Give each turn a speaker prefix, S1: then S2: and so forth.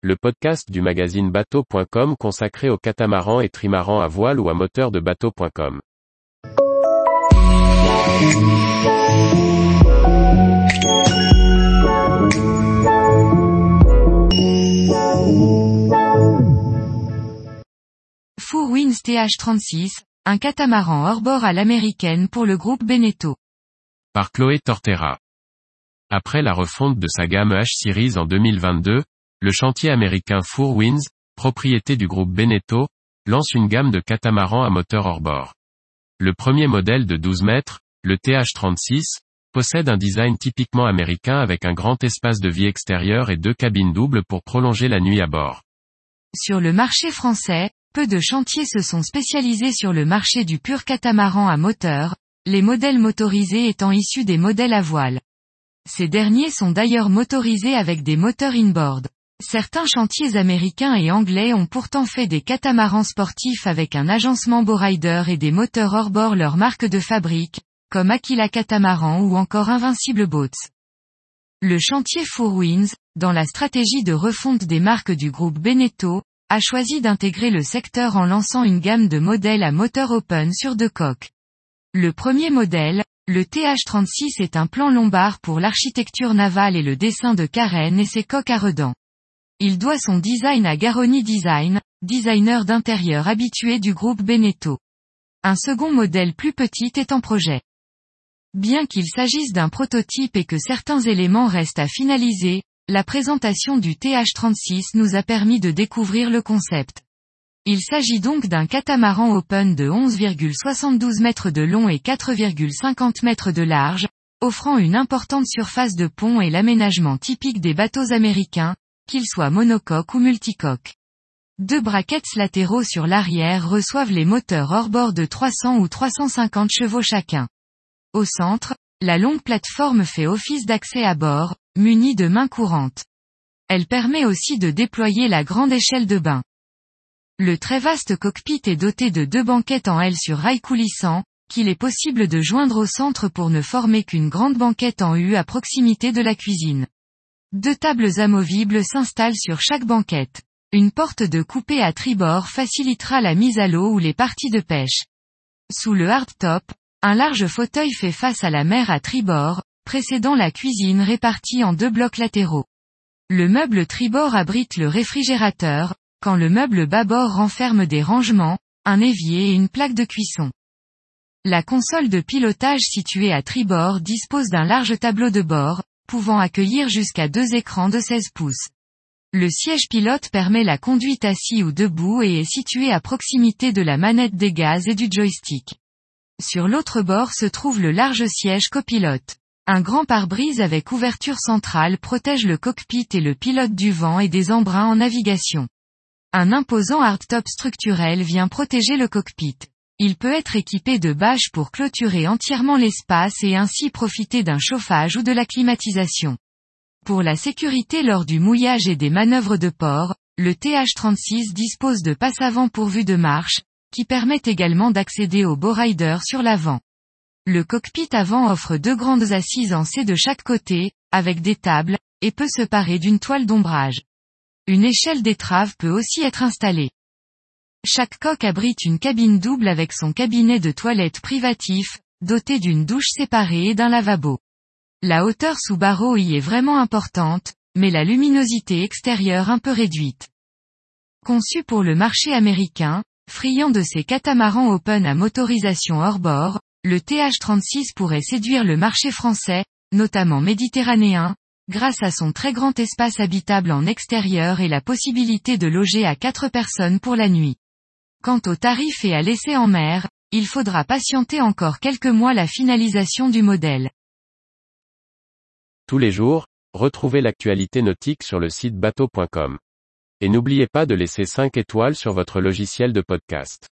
S1: le podcast du magazine bateau.com consacré aux catamarans et trimarans à voile ou à moteur de bateau.com.
S2: Four Winds TH36, un catamaran hors-bord à l'américaine pour le groupe Beneteau.
S1: Par Chloé Tortera. Après la refonte de sa gamme H-Series en 2022, le chantier américain Four Winds, propriété du groupe Beneteau, lance une gamme de catamarans à moteur hors-bord. Le premier modèle de 12 mètres, le TH36, possède un design typiquement américain avec un grand espace de vie extérieur et deux cabines doubles pour prolonger la nuit à bord.
S2: Sur le marché français, peu de chantiers se sont spécialisés sur le marché du pur catamaran à moteur, les modèles motorisés étant issus des modèles à voile. Ces derniers sont d'ailleurs motorisés avec des moteurs inboard. Certains chantiers américains et anglais ont pourtant fait des catamarans sportifs avec un agencement Bowrider et des moteurs hors-bord leur marque de fabrique, comme Aquila Catamaran ou encore Invincible Boats. Le chantier Four Winds, dans la stratégie de refonte des marques du groupe Beneteau, a choisi d'intégrer le secteur en lançant une gamme de modèles à moteur open sur deux coques. Le premier modèle, le TH36 est un plan lombard pour l'architecture navale et le dessin de carène et ses coques à redans. Il doit son design à Garoni Design, designer d'intérieur habitué du groupe Beneteau. Un second modèle plus petit est en projet. Bien qu'il s'agisse d'un prototype et que certains éléments restent à finaliser, la présentation du TH36 nous a permis de découvrir le concept. Il s'agit donc d'un catamaran open de 11,72 mètres de long et 4,50 mètres de large, offrant une importante surface de pont et l'aménagement typique des bateaux américains, qu'ils soient monocoque ou multicoque. Deux brackets latéraux sur l'arrière reçoivent les moteurs hors-bord de 300 ou 350 chevaux chacun. Au centre, la longue plateforme fait office d'accès à bord, munie de mains courantes. Elle permet aussi de déployer la grande échelle de bain. Le très vaste cockpit est doté de deux banquettes en L sur rail coulissant, qu'il est possible de joindre au centre pour ne former qu'une grande banquette en U à proximité de la cuisine. Deux tables amovibles s'installent sur chaque banquette. Une porte de coupée à tribord facilitera la mise à l'eau ou les parties de pêche. Sous le hardtop, un large fauteuil fait face à la mer à tribord, précédant la cuisine répartie en deux blocs latéraux. Le meuble tribord abrite le réfrigérateur, quand le meuble bâbord renferme des rangements, un évier et une plaque de cuisson. La console de pilotage située à tribord dispose d'un large tableau de bord, pouvant accueillir jusqu'à deux écrans de 16 pouces. Le siège pilote permet la conduite assis ou debout et est situé à proximité de la manette des gaz et du joystick. Sur l'autre bord se trouve le large siège copilote. Un grand pare-brise avec ouverture centrale protège le cockpit et le pilote du vent et des embruns en navigation. Un imposant hardtop structurel vient protéger le cockpit. Il peut être équipé de bâches pour clôturer entièrement l'espace et ainsi profiter d'un chauffage ou de la climatisation. Pour la sécurité lors du mouillage et des manœuvres de port, le TH36 dispose de passe avant pourvu de marche, qui permettent également d'accéder au bowrider sur l'avant. Le cockpit avant offre deux grandes assises en C de chaque côté, avec des tables, et peut se parer d'une toile d'ombrage. Une échelle d'étrave peut aussi être installée. Chaque coque abrite une cabine double avec son cabinet de toilette privatif, doté d'une douche séparée et d'un lavabo. La hauteur sous barreau y est vraiment importante, mais la luminosité extérieure un peu réduite. Conçu pour le marché américain, friand de ses catamarans open à motorisation hors bord, le TH36 pourrait séduire le marché français, notamment méditerranéen, grâce à son très grand espace habitable en extérieur et la possibilité de loger à quatre personnes pour la nuit. Quant au tarif et à l'essai en mer, il faudra patienter encore quelques mois la finalisation du modèle.
S1: Tous les jours, retrouvez l'actualité nautique sur le site bateau.com. Et n'oubliez pas de laisser 5 étoiles sur votre logiciel de podcast.